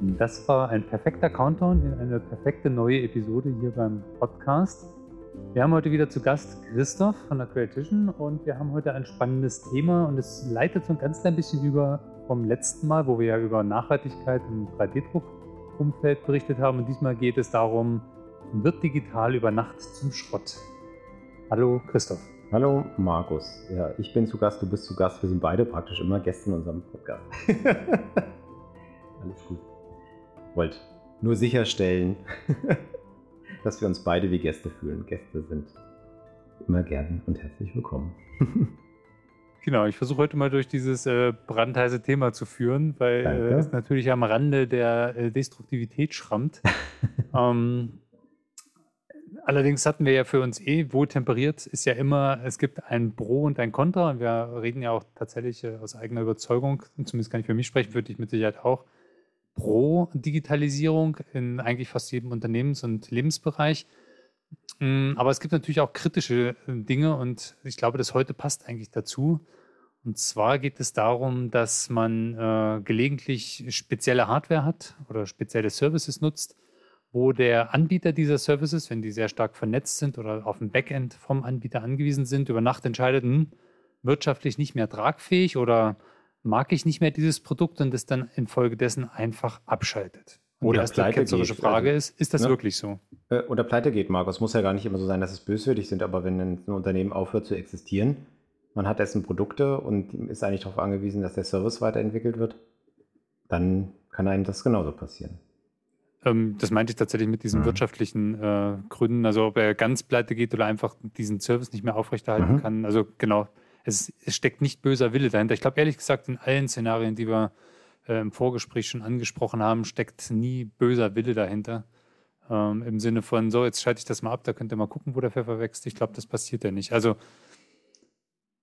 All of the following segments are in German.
Das war ein perfekter Countdown in eine perfekte neue Episode hier beim Podcast. Wir haben heute wieder zu Gast Christoph von der Creatition und wir haben heute ein spannendes Thema und es leitet so ein ganz klein bisschen über vom letzten Mal, wo wir ja über Nachhaltigkeit im 3D-Druckumfeld berichtet haben. Und diesmal geht es darum, wird digital über Nacht zum Schrott. Hallo Christoph. Hallo Markus. Ja, ich bin zu Gast, du bist zu Gast. Wir sind beide praktisch immer Gäste in unserem Podcast. Alles gut wollte nur sicherstellen, dass wir uns beide wie Gäste fühlen. Gäste sind immer gern und herzlich willkommen. Genau, ich versuche heute mal durch dieses äh, brandheiße Thema zu führen, weil äh, es natürlich am Rande der äh, Destruktivität schrammt. ähm, allerdings hatten wir ja für uns eh wohl temperiert, ist ja immer, es gibt ein Pro und ein Contra. Und wir reden ja auch tatsächlich äh, aus eigener Überzeugung, zumindest kann ich für mich sprechen, würde ich mit Sicherheit auch, pro Digitalisierung in eigentlich fast jedem Unternehmens- und Lebensbereich. Mm, aber es gibt natürlich auch kritische äh, Dinge und ich glaube, das heute passt eigentlich dazu. Und zwar geht es darum, dass man äh, gelegentlich spezielle Hardware hat oder spezielle Services nutzt, wo der Anbieter dieser Services, wenn die sehr stark vernetzt sind oder auf ein Backend vom Anbieter angewiesen sind, über Nacht entscheidet, hm, wirtschaftlich nicht mehr tragfähig oder mag ich nicht mehr dieses Produkt und es dann infolgedessen einfach abschaltet. Und oder die erste ketzerische Frage also, ist, ist das ne? wirklich so? Äh, oder pleite geht, Markus. Muss ja gar nicht immer so sein, dass es böswillig sind, aber wenn ein Unternehmen aufhört zu existieren, man hat dessen Produkte und ist eigentlich darauf angewiesen, dass der Service weiterentwickelt wird, dann kann einem das genauso passieren. Ähm, das meinte ich tatsächlich mit diesen mhm. wirtschaftlichen äh, Gründen, also ob er ganz pleite geht oder einfach diesen Service nicht mehr aufrechterhalten mhm. kann. Also genau, es, es steckt nicht böser Wille dahinter. Ich glaube ehrlich gesagt, in allen Szenarien, die wir äh, im Vorgespräch schon angesprochen haben, steckt nie böser Wille dahinter. Ähm, Im Sinne von, so, jetzt schalte ich das mal ab, da könnt ihr mal gucken, wo der Pfeffer wächst. Ich glaube, das passiert ja nicht. Also,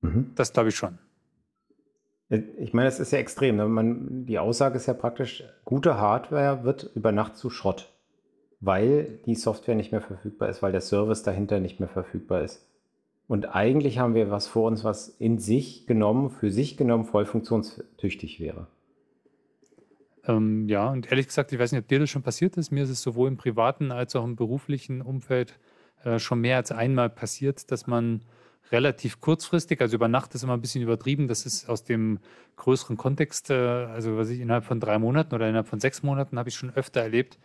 mhm. das glaube ich schon. Ich meine, es ist ja extrem. Ne? Man, die Aussage ist ja praktisch, gute Hardware wird über Nacht zu Schrott, weil die Software nicht mehr verfügbar ist, weil der Service dahinter nicht mehr verfügbar ist. Und eigentlich haben wir was vor uns, was in sich genommen, für sich genommen voll funktionstüchtig wäre. Ähm, ja, und ehrlich gesagt, ich weiß nicht, ob dir das schon passiert ist. Mir ist es sowohl im privaten als auch im beruflichen Umfeld äh, schon mehr als einmal passiert, dass man relativ kurzfristig, also über Nacht ist immer ein bisschen übertrieben, das ist aus dem größeren Kontext, äh, also was ich innerhalb von drei Monaten oder innerhalb von sechs Monaten habe ich schon öfter erlebt,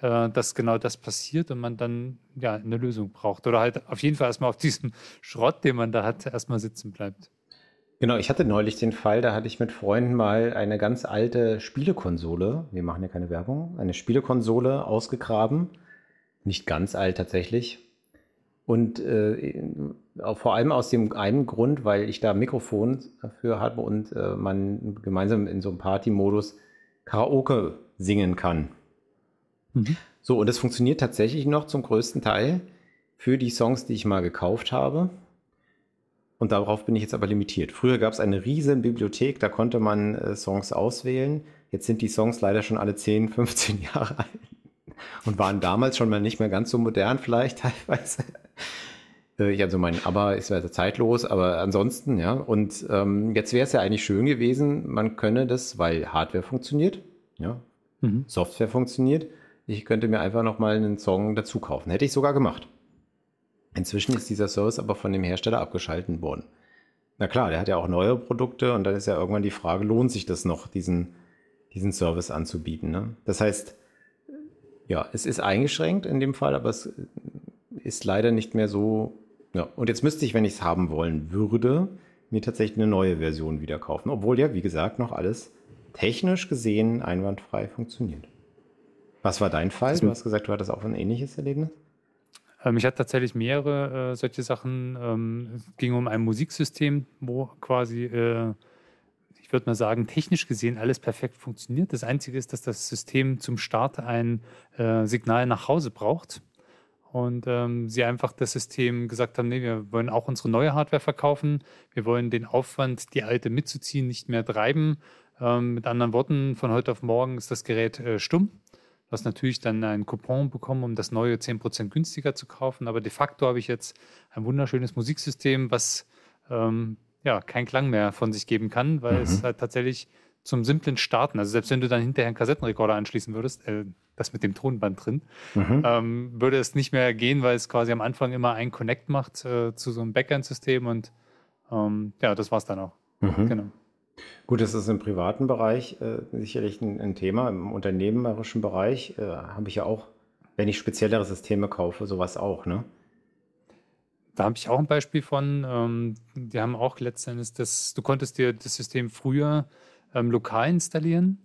dass genau das passiert und man dann ja eine Lösung braucht. Oder halt auf jeden Fall erstmal auf diesem Schrott, den man da hat, erstmal sitzen bleibt. Genau, ich hatte neulich den Fall, da hatte ich mit Freunden mal eine ganz alte Spielekonsole, wir machen ja keine Werbung, eine Spielekonsole ausgegraben. Nicht ganz alt tatsächlich. Und äh, vor allem aus dem einen Grund, weil ich da Mikrofon dafür habe und äh, man gemeinsam in so einem Party-Modus Karaoke singen kann. Mhm. So, und das funktioniert tatsächlich noch zum größten Teil für die Songs, die ich mal gekauft habe. Und darauf bin ich jetzt aber limitiert. Früher gab es eine riesen Bibliothek, da konnte man äh, Songs auswählen. Jetzt sind die Songs leider schon alle 10, 15 Jahre alt und waren damals schon mal nicht mehr ganz so modern vielleicht teilweise. Äh, also mein Aber ist ja zeitlos, aber ansonsten, ja. Und ähm, jetzt wäre es ja eigentlich schön gewesen, man könne das, weil Hardware funktioniert, ja, mhm. Software funktioniert, ich könnte mir einfach nochmal einen Song dazu kaufen. Hätte ich sogar gemacht. Inzwischen ist dieser Service aber von dem Hersteller abgeschalten worden. Na klar, der hat ja auch neue Produkte und dann ist ja irgendwann die Frage, lohnt sich das noch, diesen, diesen Service anzubieten? Ne? Das heißt, ja, es ist eingeschränkt in dem Fall, aber es ist leider nicht mehr so. Ja. Und jetzt müsste ich, wenn ich es haben wollen würde, mir tatsächlich eine neue Version wieder kaufen, obwohl ja, wie gesagt, noch alles technisch gesehen einwandfrei funktioniert. Was war dein Fall? Du hast gesagt, du hattest auch ein ähnliches Erlebnis. Ähm, ich hatte tatsächlich mehrere äh, solche Sachen. Ähm, es ging um ein Musiksystem, wo quasi, äh, ich würde mal sagen, technisch gesehen alles perfekt funktioniert. Das Einzige ist, dass das System zum Start ein äh, Signal nach Hause braucht. Und ähm, sie einfach das System gesagt haben, nee, wir wollen auch unsere neue Hardware verkaufen. Wir wollen den Aufwand, die alte mitzuziehen, nicht mehr treiben. Ähm, mit anderen Worten, von heute auf morgen ist das Gerät äh, stumm. Du hast natürlich dann einen Coupon bekommen, um das neue 10% günstiger zu kaufen. Aber de facto habe ich jetzt ein wunderschönes Musiksystem, was ähm, ja, keinen Klang mehr von sich geben kann, weil mhm. es halt tatsächlich zum simplen Starten, also selbst wenn du dann hinterher einen Kassettenrekorder anschließen würdest, äh, das mit dem Tonband drin, mhm. ähm, würde es nicht mehr gehen, weil es quasi am Anfang immer einen Connect macht äh, zu so einem Backend-System und ähm, ja, das war es dann auch. Mhm. Genau. Gut, das ist im privaten Bereich äh, sicherlich ein, ein, Thema. Im unternehmerischen Bereich äh, habe ich ja auch, wenn ich speziellere Systeme kaufe, sowas auch, ne? Da habe ich auch ein Beispiel von. Ähm, die haben auch letztendlich das, du konntest dir das System früher ähm, lokal installieren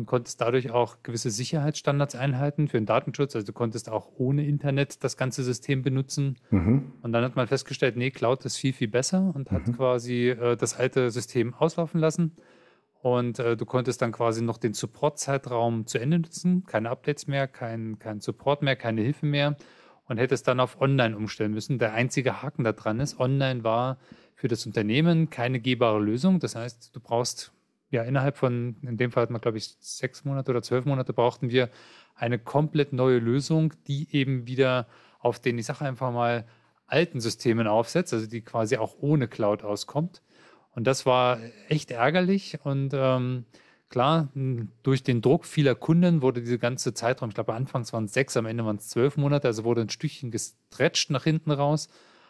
und konntest dadurch auch gewisse Sicherheitsstandards einhalten für den Datenschutz. Also du konntest auch ohne Internet das ganze System benutzen. Mhm. Und dann hat man festgestellt, nee, Cloud ist viel, viel besser und mhm. hat quasi äh, das alte System auslaufen lassen. Und äh, du konntest dann quasi noch den Support-Zeitraum zu Ende nutzen. Keine Updates mehr, kein, kein Support mehr, keine Hilfe mehr und hätte es dann auf Online umstellen müssen. Der einzige Haken da dran ist, Online war für das Unternehmen keine gehbare Lösung. Das heißt, du brauchst ja innerhalb von, in dem Fall hat man, glaube ich, sechs Monate oder zwölf Monate brauchten wir eine komplett neue Lösung, die eben wieder auf den, ich sage einfach mal, alten Systemen aufsetzt, also die quasi auch ohne Cloud auskommt. Und das war echt ärgerlich und ähm, Klar, durch den Druck vieler Kunden wurde diese ganze Zeitraum, ich glaube, anfangs waren es sechs, am Ende waren es zwölf Monate, also wurde ein Stückchen gestretcht nach hinten raus.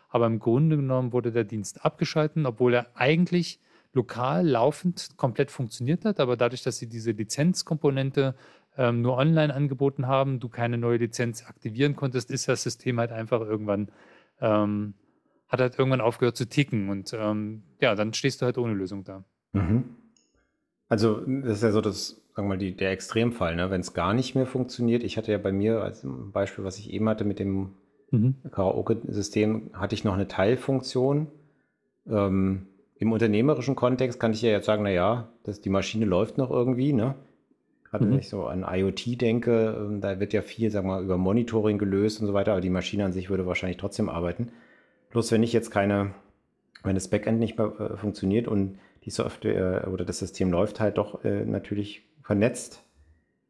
Aber im Grunde genommen wurde der Dienst abgeschalten, obwohl er eigentlich lokal laufend komplett funktioniert hat. Aber dadurch, dass sie diese Lizenzkomponente ähm, nur online angeboten haben, du keine neue Lizenz aktivieren konntest, ist das System halt einfach irgendwann, ähm, hat halt irgendwann aufgehört zu ticken. Und ähm, ja, dann stehst du halt ohne Lösung da. Mhm. Also, das ist ja so das, sagen wir mal, die, der Extremfall, ne? wenn es gar nicht mehr funktioniert. Ich hatte ja bei mir als Beispiel, was ich eben hatte mit dem mhm. Karaoke-System, hatte ich noch eine Teilfunktion. Ähm, Im unternehmerischen Kontext kann ich ja jetzt sagen, naja, dass die Maschine läuft noch irgendwie, ne? Gerade mhm. wenn ich so an IoT denke, ähm, da wird ja viel, sagen wir mal, über Monitoring gelöst und so weiter, aber die Maschine an sich würde wahrscheinlich trotzdem arbeiten. Bloß wenn ich jetzt keine, wenn das Backend nicht mehr äh, funktioniert und die Software oder das System läuft halt doch äh, natürlich vernetzt,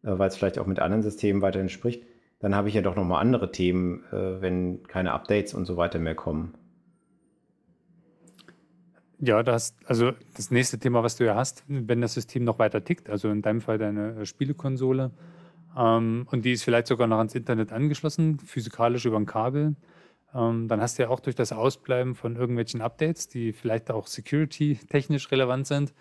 äh, weil es vielleicht auch mit anderen Systemen weiterhin spricht, dann habe ich ja doch nochmal andere Themen, äh, wenn keine Updates und so weiter mehr kommen. Ja, das, also das nächste Thema, was du ja hast, wenn das System noch weiter tickt, also in deinem Fall deine äh, Spielekonsole, ähm, und die ist vielleicht sogar noch ans Internet angeschlossen, physikalisch über ein Kabel, ähm, dann hast du ja auch durch das Ausbleiben von irgendwelchen Updates, die vielleicht auch security-technisch relevant sind,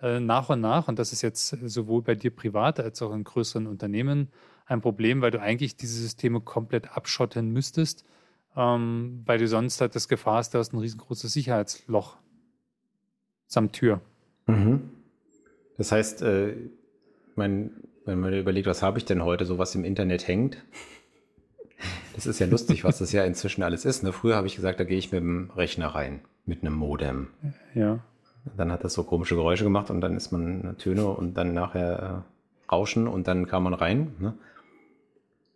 äh, nach und nach, und das ist jetzt sowohl bei dir privat als auch in größeren Unternehmen ein Problem, weil du eigentlich diese Systeme komplett abschotten müsstest, ähm, weil du sonst halt das Gefahr hast, du hast ein riesengroßes Sicherheitsloch samt Tür. Mhm. Das heißt, äh, mein, wenn man überlegt, was habe ich denn heute, so was im Internet hängt, das ist ja lustig, was das ja inzwischen alles ist. Ne? Früher habe ich gesagt, da gehe ich mit dem Rechner rein, mit einem Modem. Ja. Dann hat das so komische Geräusche gemacht und dann ist man Töne und dann nachher äh, Rauschen und dann kam man rein. Ne?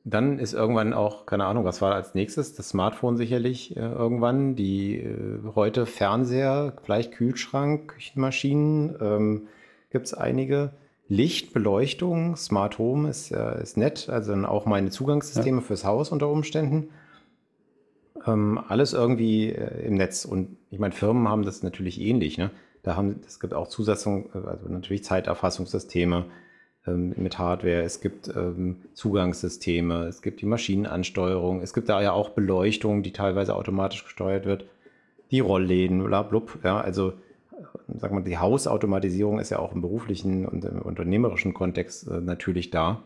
Dann ist irgendwann auch, keine Ahnung, was war als nächstes? Das Smartphone sicherlich äh, irgendwann, die äh, heute Fernseher, vielleicht Kühlschrank, Küchenmaschinen, ähm, gibt es einige. Lichtbeleuchtung, Smart Home ist, äh, ist nett, also dann auch meine Zugangssysteme ja. fürs Haus unter Umständen. Ähm, alles irgendwie äh, im Netz. Und ich meine, Firmen haben das natürlich ähnlich. Ne? Da haben, es gibt auch Zusatzung, äh, also natürlich Zeiterfassungssysteme ähm, mit Hardware, es gibt ähm, Zugangssysteme, es gibt die Maschinenansteuerung, es gibt da ja auch Beleuchtung, die teilweise automatisch gesteuert wird, die Rollläden, bla, blub, ja, also sag mal, die Hausautomatisierung ist ja auch im beruflichen und im unternehmerischen Kontext äh, natürlich da.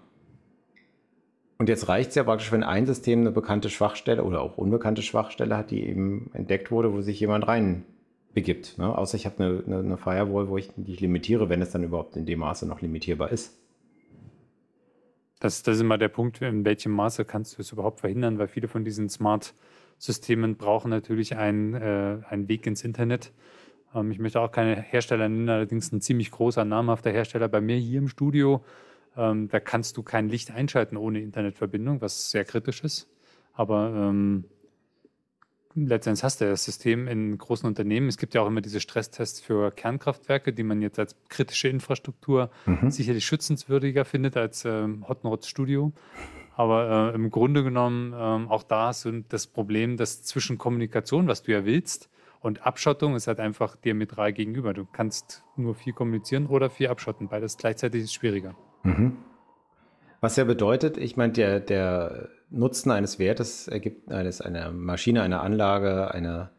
Und jetzt reicht es ja praktisch, wenn ein System eine bekannte Schwachstelle oder auch unbekannte Schwachstelle hat, die eben entdeckt wurde, wo sich jemand rein begibt. Ne? Außer ich habe eine, eine, eine, Firewall, wo ich die ich limitiere, wenn es dann überhaupt in dem Maße noch limitierbar ist. Das, das ist immer der Punkt, in welchem Maße kannst du es überhaupt verhindern, weil viele von diesen Smart-Systemen brauchen natürlich einen, äh, einen Weg ins Internet Ähm, ich möchte auch keine Hersteller nennen, allerdings ein ziemlich großer, namhafter Hersteller bei mir hier im Studio. Ähm, da kannst du kein Licht einschalten ohne Internetverbindung, was sehr kritisch ist. Aber ähm, letztendlich hast du das System in großen Unternehmen. Es gibt ja auch immer diese Stresstests für Kernkraftwerke, die man jetzt als kritische Infrastruktur mhm. sicherlich schützenswürdiger findet als ähm, Hottenrots Studio. Aber äh, im Grunde genommen ähm, auch da ist das Problem, dass zwischen Kommunikation, was du ja willst, und Abschottung ist halt einfach diametral gegenüber. Du kannst nur viel kommunizieren oder viel abschotten. Beides gleichzeitig ist schwieriger. Mhm. Was ja bedeutet, ich meine, der, der Nutzen eines Wertes ergibt eines einer Maschine, einer Anlage, einer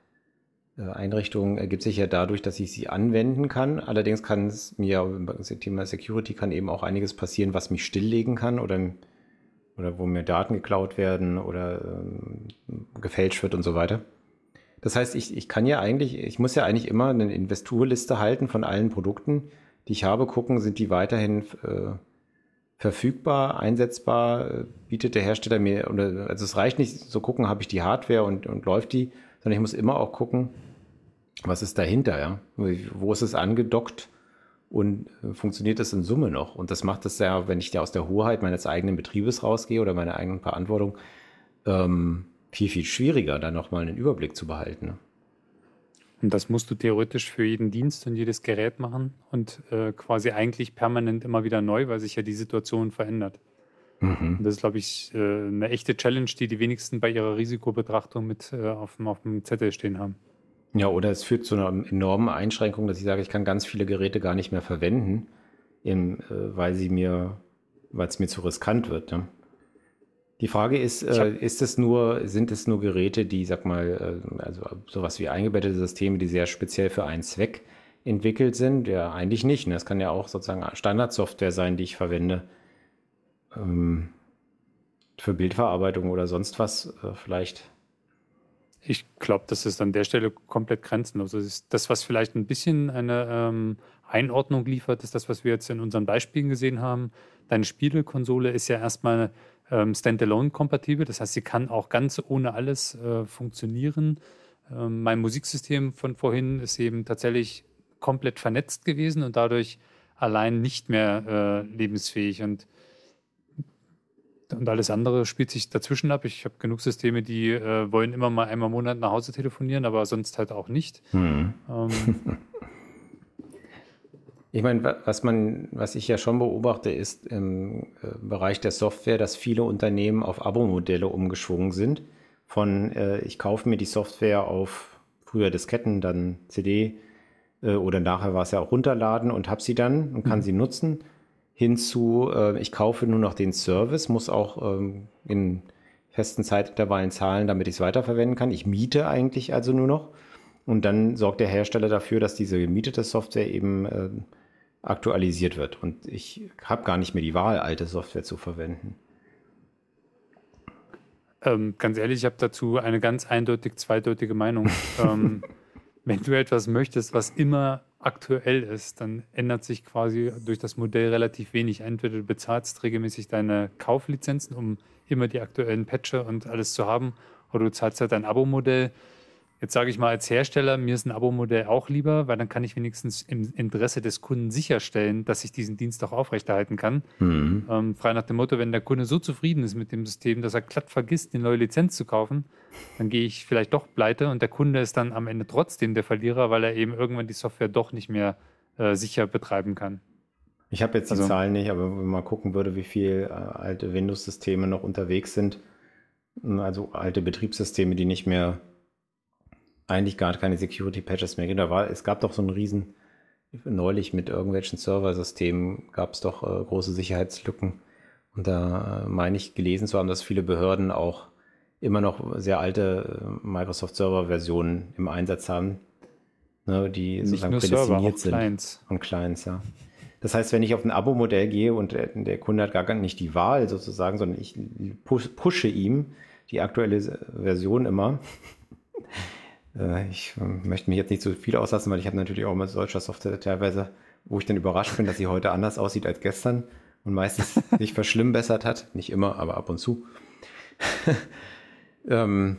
äh, Einrichtung ergibt sich ja dadurch, dass ich sie anwenden kann. Allerdings kann es mir im Thema Security kann eben auch einiges passieren, was mich stilllegen kann oder, oder wo mir Daten geklaut werden oder ähm, gefälscht wird und so weiter. Das heißt, ich, ich kann ja eigentlich, ich muss ja eigentlich immer eine Investurliste halten von allen Produkten, die ich habe, gucken, sind die weiterhin äh, verfügbar, einsetzbar, bietet der Hersteller mir, also es reicht nicht so gucken, habe ich die Hardware und, und läuft die, sondern ich muss immer auch gucken, was ist dahinter, ja? Wo ist es angedockt und äh, funktioniert das in Summe noch? Und das macht es ja, wenn ich da aus der Hoheit meines eigenen Betriebes rausgehe oder meiner eigenen Verantwortung, ähm, viel, viel schwieriger, da nochmal einen Überblick zu behalten. Und das musst du theoretisch für jeden Dienst und jedes Gerät machen und äh, quasi eigentlich permanent immer wieder neu, weil sich ja die Situation verändert. Mhm. Das ist, glaube ich, äh, eine echte Challenge, die die wenigsten bei ihrer Risikobetrachtung mit äh, auf, dem, auf dem Zettel stehen haben. Ja, oder es führt zu einer enormen Einschränkung, dass ich sage, ich kann ganz viele Geräte gar nicht mehr verwenden, in, äh, weil sie mir, weil es mir zu riskant wird. Ne? Die Frage ist, äh, ist es nur, sind es nur Geräte, die, sag mal, äh, also sowas wie eingebettete Systeme, die sehr speziell für einen Zweck entwickelt sind? Ja, eigentlich nicht. Ne? Es kann ja auch sozusagen Standardsoftware sein, die ich verwende ähm, für Bildverarbeitung oder sonst was äh, vielleicht. Ich glaube, das ist an der Stelle komplett grenzenlos. Das ist das, was vielleicht ein bisschen eine ähm, Einordnung liefert, ist das, was wir jetzt in unseren Beispielen gesehen haben. Deine Spielekonsole ist ja erstmal ähm, Standalone-kompatibel. Das heißt, sie kann auch ganz ohne alles äh, funktionieren. Ähm, mein Musiksystem von vorhin ist eben tatsächlich komplett vernetzt gewesen und dadurch allein nicht mehr äh, lebensfähig. Und, und alles andere spielt sich dazwischen ab. Ich habe genug Systeme, die äh, wollen immer mal einmal im Monat nach Hause telefonieren, aber sonst halt auch nicht. Hm. Ähm, Ich meine, was man, was ich ja schon beobachte, ist im äh, Bereich der Software, dass viele Unternehmen auf Abo-Modelle umgeschwungen sind. Von äh, ich kaufe mir die Software auf früher Disketten, dann CD äh, oder nachher war es ja auch runterladen und habe sie dann und kann mhm. sie nutzen. Hinzu, äh, ich kaufe nur noch den Service, muss auch ähm, in festen Zeitintervallen zahlen, damit ich es weiterverwenden kann. Ich miete eigentlich also nur noch. Und dann sorgt der Hersteller dafür, dass diese gemietete Software eben äh, aktualisiert wird. Und ich habe gar nicht mehr die Wahl, alte Software zu verwenden. Ähm, ganz ehrlich, ich habe dazu eine ganz eindeutig zweideutige Meinung. ähm, wenn du etwas möchtest, was immer aktuell ist, dann ändert sich quasi durch das Modell relativ wenig. Entweder du bezahlst regelmäßig deine Kauflizenzen, um immer die aktuellen Patcher und alles zu haben, oder du zahlst halt ein Abo-Modell Jetzt sage ich mal als Hersteller, mir ist ein Abo-Modell auch lieber, weil dann kann ich wenigstens im Interesse des Kunden sicherstellen, dass ich diesen Dienst auch aufrechterhalten kann. Mhm. Ähm, frei nach dem Motto, wenn der Kunde so zufrieden ist mit dem System, dass er glatt vergisst, eine neue Lizenz zu kaufen, dann gehe ich vielleicht doch pleite und der Kunde ist dann am Ende trotzdem der Verlierer, weil er eben irgendwann die Software doch nicht mehr äh, sicher betreiben kann. Ich habe jetzt die also, Zahlen nicht, aber wenn man mal gucken würde, wie viele äh, alte Windows-Systeme noch unterwegs sind, also alte Betriebssysteme, die nicht mehr eigentlich gar keine Security-Patches mehr gibt. Da war, es gab doch so einen riesen, neulich mit irgendwelchen Serversystemen gab es doch äh, große Sicherheitslücken. Und da äh, meine ich gelesen zu haben, dass viele Behörden auch immer noch sehr alte äh, Microsoft-Server-Versionen im Einsatz haben, ne, die Nicht sozusagen prädestiniert sind. Clients. Und Clients, ja. Das heißt, wenn ich auf ein Abo-Modell gehe und der, der, Kunde hat gar nicht die Wahl sozusagen, sondern ich pushe ihm die aktuelle Version immer, ich ähm, möchte mich jetzt nicht so viel auslassen, weil ich habe natürlich auch mit solcher Software teilweise, wo ich dann überrascht bin, dass sie heute anders aussieht als gestern und meistens sich verschlimmbessert hat. Nicht immer, aber ab und zu. ähm,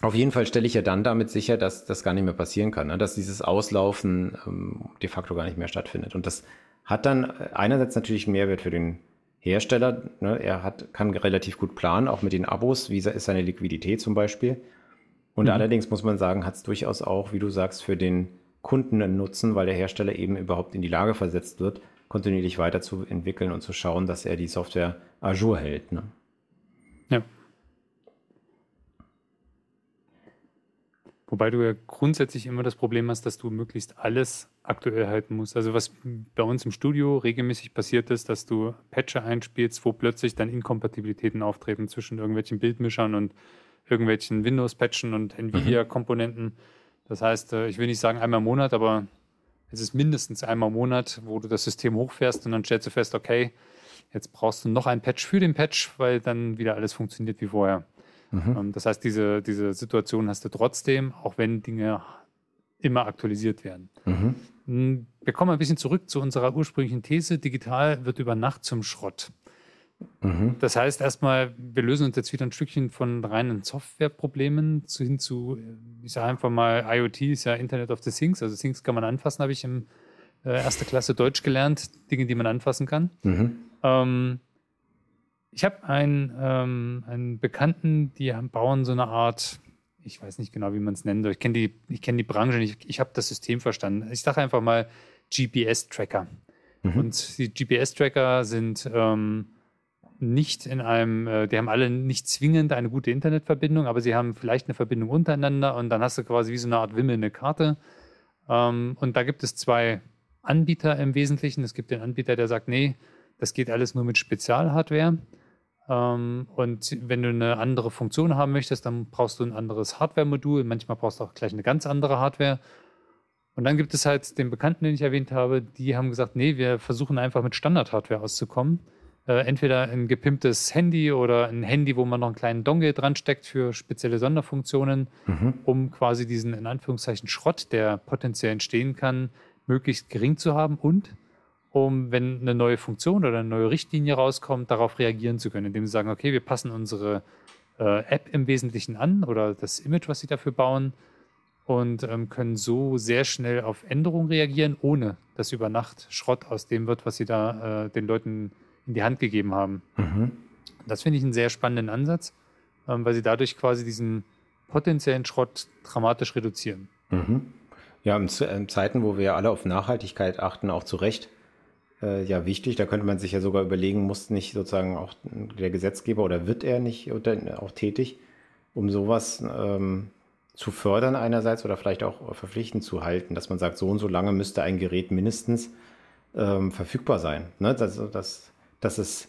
Auf jeden Fall stelle ich ja dann damit sicher, dass das gar nicht mehr passieren kann, ne? dass dieses Auslaufen ähm, de facto gar nicht mehr stattfindet. Und das hat dann einerseits natürlich einen Mehrwert für den Hersteller. Ne? Er hat, kann relativ gut planen, auch mit den Abos, wie ist seine Liquidität zum Beispiel. Und mhm. allerdings muss man sagen, hat es durchaus auch, wie du sagst, für den Kunden einen Nutzen, weil der Hersteller eben überhaupt in die Lage versetzt wird, kontinuierlich weiterzuentwickeln und zu schauen, dass er die Software Azure hält. Ne? Ja. Wobei du ja grundsätzlich immer das Problem hast, dass du möglichst alles aktuell halten musst. Also was bei uns im Studio regelmäßig passiert ist, dass du Patcher einspielst, wo plötzlich dann Inkompatibilitäten auftreten zwischen irgendwelchen Bildmischern und irgendwelchen Windows-Patchen und Nvidia-Komponenten. Das heißt, äh, ich will nicht sagen einmal im Monat, aber es ist mindestens einmal im Monat, wo du das System hochfährst und dann stellst du fest, okay, jetzt brauchst du noch ein Patch für den Patch, weil dann wieder alles funktioniert wie vorher. Mhm. Ähm, das heißt, diese, diese Situation hast du trotzdem, auch wenn Dinge immer aktualisiert werden. Mhm. Hm, wir kommen ein bisschen zurück zu unserer ursprünglichen These. Digital wird über Nacht zum Schrott. Mhm. Das heißt erstmal, wir lösen uns jetzt wieder ein Stückchen von reinen Softwareproblemen hin zu, ich sage einfach mal, IoT ist ja Internet of the Things. Also Things kann man anfassen, habe ich im äh, erster Klasse Deutsch gelernt. Dinge, die man anfassen kann. Mhm. Ähm, ich habe einen, ähm, einen Bekannten, die bauen so eine Art, ich weiß nicht genau, wie man es nennen soll. Ich kenne die, ich kenn die Branche nicht, ich habe das System verstanden. Ich sage einfach mal GPS-Tracker. Mhm. Und die GPS-Tracker sind ähm, nicht in einem, äh, die haben alle nicht zwingend eine gute Internetverbindung, aber sie haben vielleicht eine Verbindung untereinander und dann hast du quasi wie so eine Art wimmelnde Karte. Ähm, und da gibt es zwei Anbieter im Wesentlichen. Es gibt den Anbieter, der sagt, nee, das geht alles nur mit Spezialhardware. Ähm, und wenn du eine andere Funktion haben möchtest, dann brauchst du ein anderes Hardware-Modul. Manchmal brauchst du auch gleich eine ganz andere Hardware. Und dann gibt es halt den Bekannten, den ich erwähnt habe, die haben gesagt, nee, wir versuchen einfach mit Standard-Hardware auszukommen. Äh, entweder ein gepimptes Handy oder ein Handy, wo man noch einen kleinen Dongle dran steckt für spezielle Sonderfunktionen, mhm. um quasi diesen in Anführungszeichen Schrott, der potenziell entstehen kann, möglichst gering zu haben und um, wenn eine neue Funktion oder eine neue Richtlinie rauskommt, darauf reagieren zu können, indem sie sagen, okay, wir passen unsere äh, App im Wesentlichen an oder das Image, was sie dafür bauen und ähm, können so sehr schnell auf Änderungen reagieren, ohne dass über Nacht Schrott aus dem wird, was sie da äh, den Leuten in die Hand gegeben haben. Mhm. Das finde ich einen sehr spannenden Ansatz, ähm, weil sie dadurch quasi diesen potenziellen Schrott dramatisch reduzieren. Mhm. Ja, in, in Zeiten, wo wir alle auf Nachhaltigkeit achten, auch zu Recht, äh, ja wichtig. Da könnte man sich ja sogar überlegen, muss nicht sozusagen auch der Gesetzgeber oder wird er nicht auch tätig, um sowas ähm, zu fördern einerseits oder vielleicht auch verpflichtend zu halten, dass man sagt, so und so lange müsste ein Gerät mindestens ähm, verfügbar sein. Ne? Das, das, das ist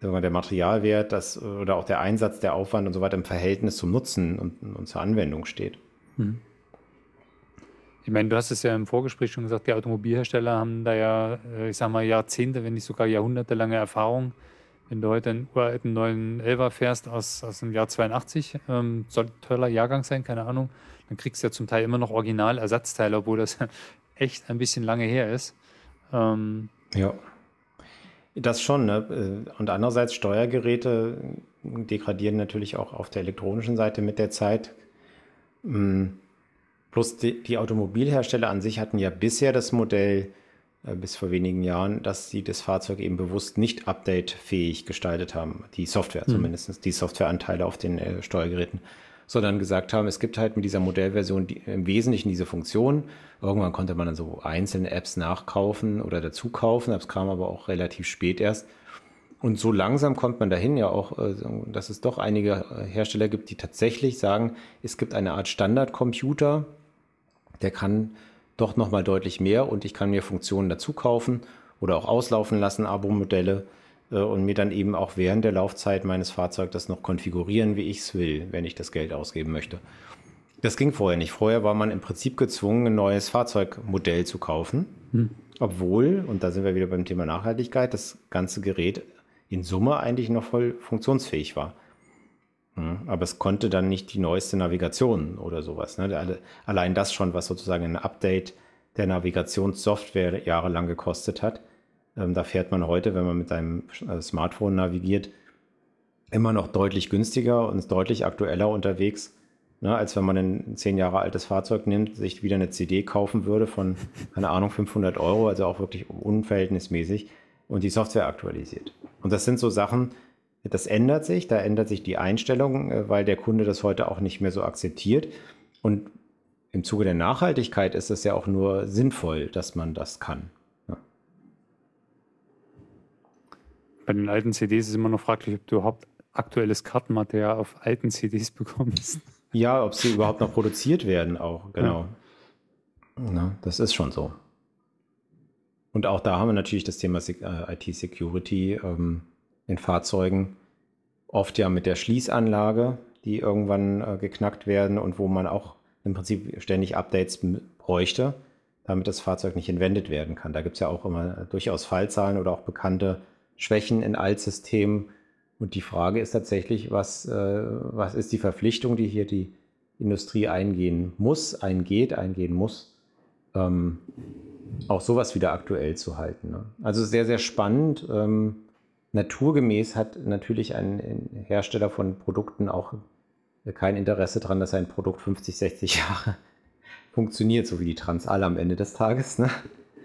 der Materialwert das, oder auch der Einsatz, der Aufwand und so weiter im Verhältnis zum Nutzen und, und zur Anwendung steht. Mhm. Ich meine, du hast es ja im Vorgespräch schon gesagt, die Automobilhersteller haben da ja, äh, ich sag mal, Jahrzehnte, wenn nicht sogar jahrhundertelange Erfahrung. Wenn du heute einen uralten neuen Elva fährst aus, aus dem Jahr 82, ähm, soll ein toller Jahrgang sein, keine Ahnung, dann kriegst du ja zum Teil immer noch Original-Ersatzteile, obwohl das echt ein bisschen lange her ist. Ähm, ja. Das schon, ne? Äh, und andererseits Steuergeräte degradieren natürlich auch auf der elektronischen Seite mit der Zeit. Plus die, die, Automobilhersteller an sich hatten ja bisher das Modell äh, bis vor wenigen Jahren, dass sie das Fahrzeug eben bewusst nicht updatefähig gestaltet haben, die Software mhm. zumindest, die Softwareanteile auf den äh, Steuergeräten, sondern gesagt haben, es gibt halt mit dieser Modellversion die, im Wesentlichen diese Funktion. Irgendwann konnte man dann so einzelne Apps nachkaufen oder dazukaufen, das kam aber auch relativ spät erst. Und so langsam kommt man dahin ja auch, äh, dass es doch einige Hersteller gibt, die tatsächlich sagen, es gibt eine Art Standardcomputer, der kann doch nochmal deutlich mehr und ich kann mir Funktionen dazu kaufen oder auch auslaufen lassen, Abo-Modelle und mir dann eben auch während der Laufzeit meines Fahrzeugs das noch konfigurieren, wie ich es will, wenn ich das Geld ausgeben möchte. Das ging vorher nicht. Vorher war man im Prinzip gezwungen, ein neues Fahrzeugmodell zu kaufen, hm. obwohl, und da sind wir wieder beim Thema Nachhaltigkeit, das ganze Gerät in Summe eigentlich noch voll funktionsfähig war. Aber es konnte dann nicht die neueste Navigation oder sowas. Ne? Allein das schon, was sozusagen ein Update der Navigationssoftware jahrelang gekostet hat. Ähm, da fährt man heute, wenn man mit einem äh, Smartphone navigiert, immer noch deutlich günstiger und deutlich aktueller unterwegs ne, als wenn man ein zehn Jahre altes Fahrzeug nimmt, sich wieder eine CD kaufen würde von, keine Ahnung, 500 Euro, also auch wirklich unverhältnismäßig und die Software aktualisiert. Und das sind so Sachen, das ändert sich, da ändert sich die Einstellung, äh, weil der Kunde das heute auch nicht mehr so akzeptiert. Und im Zuge der Nachhaltigkeit ist es ja auch nur sinnvoll, dass man das kann. Ja. Bei den alten CDs ist es immer noch fraglich, ob du überhaupt aktuelles Kartenmaterial auf alten CDs bekommst. Ja, ob sie überhaupt noch produziert werden, auch, genau. Ja. Na, das ist schon so. Und auch da haben wir natürlich das Thema äh, IT-Security ähm, in Fahrzeugen. Oft ja mit der Schließanlage, die irgendwann äh, geknackt werden und wo man auch im Prinzip ständig Updates bräuchte, damit das Fahrzeug nicht entwendet werden kann. Da gibt es ja auch immer durchaus Fallzahlen oder auch bekannte Schwächen in Altsystemen. Und die Frage ist tatsächlich, was, äh, was ist die Verpflichtung, die hier die Industrie eingehen muss, eingeht, eingehen muss, ähm, auch sowas wieder aktuell zu halten. Ne? Also sehr, sehr spannend. Ähm, naturgemäß hat natürlich ein Hersteller von Produkten auch kein Interesse daran, dass ein Produkt 50, 60 Jahre funktioniert, so wie die Transall am Ende des Tages. Ne?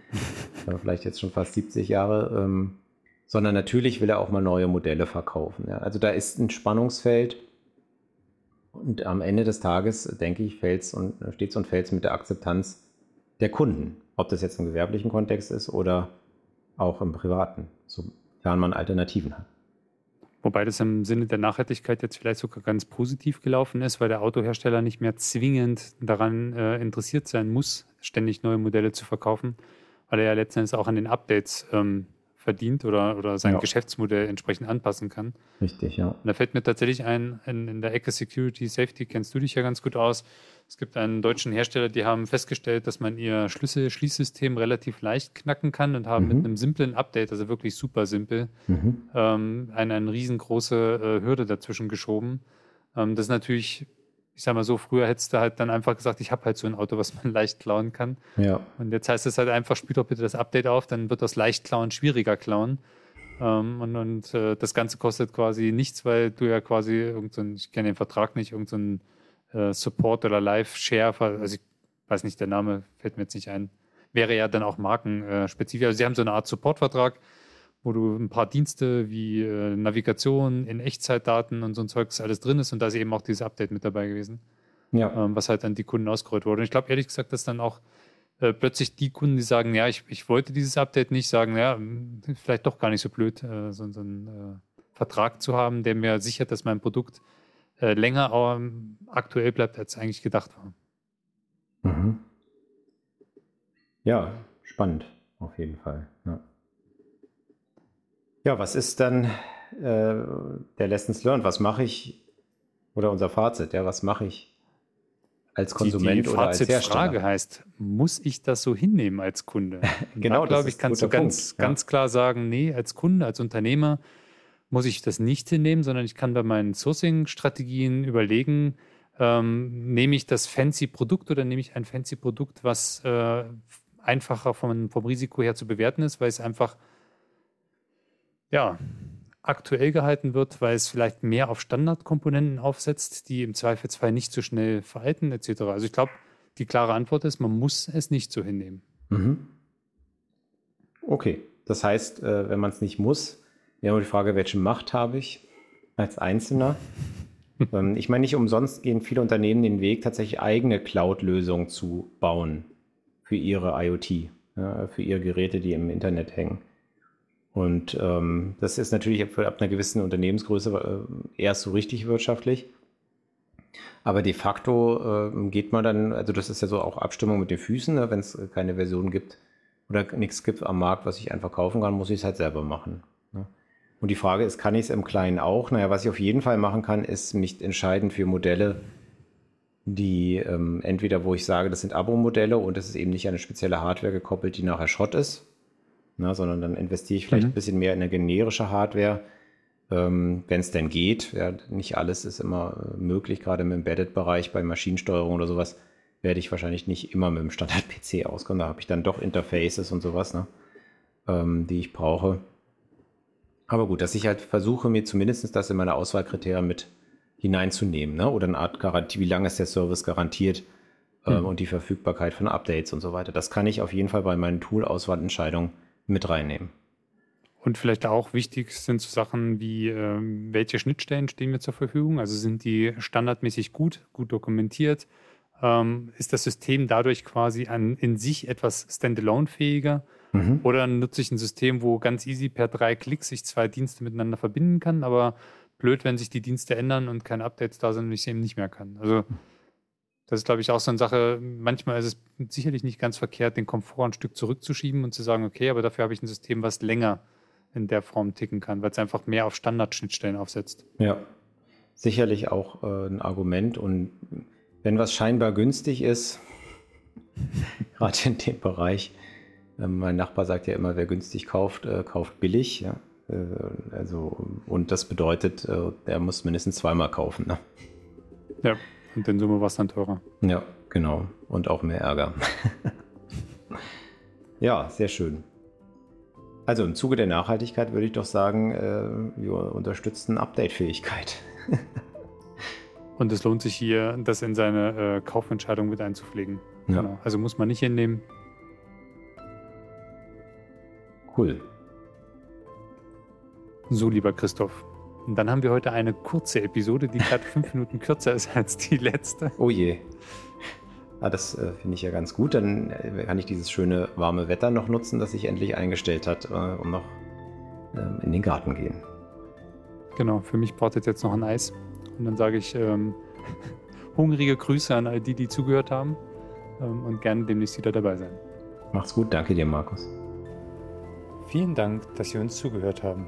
Vielleicht jetzt schon fast 70 Jahre. Ähm, sondern natürlich will er auch mal neue Modelle verkaufen. Ja? Also da ist ein Spannungsfeld. Und am Ende des Tages, denke ich, fällt's und steht und fällt mit der Akzeptanz der Kunden. Ob das jetzt im gewerblichen Kontext ist oder auch im privaten, sofern man Alternativen hat. Wobei das im Sinne der Nachhaltigkeit jetzt vielleicht sogar ganz positiv gelaufen ist, weil der Autohersteller nicht mehr zwingend daran äh, interessiert sein muss, ständig neue Modelle zu verkaufen, weil er ja letzten Endes auch an den Updates ähm, verdient oder, oder sein ja. Geschäftsmodell entsprechend anpassen kann. Richtig, ja. Und da fällt mir tatsächlich ein, in, in der Ecke Security Safety kennst du dich ja ganz gut aus. Es gibt einen deutschen Hersteller, die haben festgestellt, dass man ihr Schlüssel-Schließsystem relativ leicht knacken kann und haben mhm. mit einem simplen Update, also wirklich super simpel, mhm. ähm, eine, eine riesengroße äh, Hürde dazwischen geschoben. Ähm, das ist natürlich ich sag mal so, früher hättest du halt dann einfach gesagt, ich habe halt so ein Auto, was man leicht klauen kann. Ja. Und jetzt heißt es halt einfach, spiel doch bitte das Update auf, dann wird das leicht klauen schwieriger klauen. Ähm, und und äh, das Ganze kostet quasi nichts, weil du ja quasi irgendein, ich kenne den Vertrag nicht, irgendein äh, Support oder Live-Share, also ich weiß nicht, der Name fällt mir jetzt nicht ein, wäre ja dann auch markenspezifisch. Also sie haben so eine Art Supportvertrag, wo du ein paar Dienste wie äh, Navigation in Echtzeitdaten und so ein Zeugs alles drin ist und da ist eben auch dieses Update mit dabei gewesen. Ja. Ähm, was halt an die Kunden ausgerollt wurde. Und ich glaube ehrlich gesagt, dass dann auch äh, plötzlich die Kunden, die sagen, ja, ich, ich wollte dieses Update nicht, sagen, ja, hm, vielleicht doch gar nicht so blöd, äh, so, so einen äh, Vertrag zu haben, der mir sichert, dass mein Produkt äh, länger ähm, aktuell bleibt, als eigentlich gedacht war. Mhm. Ja, spannend, auf jeden Fall. Ja. Ja, was ist dann äh, der Lessons learned? Was mache ich oder unser Fazit? Ja, was mache ich als Konsument die, die oder als Hersteller? Frage heißt, muss ich das so hinnehmen als Kunde? genau, glaube ich, kannst du ganz, ja. ganz klar sagen, nee, als Kunde, als Unternehmer muss ich das nicht hinnehmen, sondern ich kann bei meinen Sourcing-Strategien überlegen, ähm, nehme ich das fancy Produkt oder nehme ich ein fancy Produkt, was äh, einfacher vom, vom Risiko her zu bewerten ist, weil es einfach ja, aktuell gehalten wird, weil es vielleicht mehr auf Standardkomponenten aufsetzt, die im Zweifelsfall nicht so schnell veralten etc. Also ich glaube, die klare Antwort ist, man muss es nicht so hinnehmen. Mhm. Okay, das heißt, äh, wenn man es nicht muss, wäre die Frage, welche Macht habe ich als Einzelner? Ähm, ich meine, nicht umsonst gehen viele Unternehmen den Weg, tatsächlich eigene Cloud-Lösungen zu bauen für ihre IoT, für ihre Geräte, die im Internet hängen. Und ähm, das ist natürlich ab, ab einer gewissen Unternehmensgröße äh, erst so richtig wirtschaftlich. Aber de facto äh, geht man dann, also das ist ja so auch Abstimmung mit den Füßen, ne? wenn es keine Version gibt oder nichts gibt am Markt, was ich einfach kaufen kann, muss ich es halt selber machen. Ne? Und die Frage ist, kann ich es im Kleinen auch? Naja, was ich auf jeden Fall machen kann, ist mich entscheiden für Modelle, die ähm, entweder, wo ich sage, das sind Abo-Modelle und es ist eben nicht an eine spezielle Hardware gekoppelt, die nachher Schrott ist, ne, sondern dann investiere ich vielleicht mhm. ein bisschen mehr in eine generische Hardware, ähm, wenn es denn geht. Ja, nicht alles ist immer äh, möglich, gerade im Embedded-Bereich bei Maschinensteuerung oder sowas werde ich wahrscheinlich nicht immer mit dem Standard-PC auskommen. Da habe ich dann doch Interfaces und sowas, ne, ähm, die ich brauche. Aber gut, dass ich halt versuche, mir zumindest das in meine Auswahlkriterien mit hineinzunehmen, ne? oder eine Art Garantie, wie lange ist der Service garantiert äh, mhm. und die Verfügbarkeit von Updates und so weiter. Das kann ich auf jeden Fall bei meinen Tool-Auswahlentscheidungen mit reinnehmen. Und vielleicht auch wichtig sind so Sachen wie, äh, welche Schnittstellen stehen mir zur Verfügung? Also sind die standardmäßig gut, gut dokumentiert? Ähm, ist das System dadurch quasi an, in sich etwas standalone-fähiger? Mhm. Oder nutze ich ein System, wo ganz easy per drei Klicks sich zwei Dienste miteinander verbinden kann, aber blöd, wenn sich die Dienste ändern und keine Updates da sind und ich sie eben nicht mehr kann. Also das ist, glaube ich, auch so eine Sache. Manchmal ist es sicherlich nicht ganz verkehrt, den Komfort ein Stück zurückzuschieben und zu sagen, okay, aber dafür habe ich ein System, was länger in der Form ticken kann, weil es einfach mehr auf Standardschnittstellen aufsetzt. Ja, sicherlich auch äh, ein Argument. Und wenn was scheinbar günstig ist, gerade in dem Bereich, äh, mein Nachbar sagt ja immer, wer günstig kauft, äh, kauft billig. Ja? Äh, also, und das bedeutet, äh, er muss mindestens zweimal kaufen. Ne? Ja, und in Summe war es dann teurer. Ja, genau. Und auch mehr Ärger. ja, sehr schön. Also im Zuge der Nachhaltigkeit würde ich doch sagen, äh, wir unterstützen Update-Fähigkeit. Und es lohnt sich hier, das in seine äh, Kaufentscheidung mit einzupflegen. Ja. Genau. Also muss man nicht hinnehmen. Cool. So, lieber Christoph. Und dann haben wir heute eine kurze Episode, die gerade fünf Minuten kürzer ist als die letzte. Oh je. Ah, das äh, finde ich ja ganz gut. Dann äh, kann ich dieses schöne warme Wetter noch nutzen, das sich endlich eingestellt hat, äh, um noch ähm, in den Garten gehen. Genau, für mich braucht es jetzt noch ein Eis. Und dann sage ich ähm, hungrige Grüße an all die, die zugehört haben ähm, und gerne demnächst wieder dabei sein. Macht's gut, danke dir, Markus. Vielen Dank, dass Sie uns zugehört haben.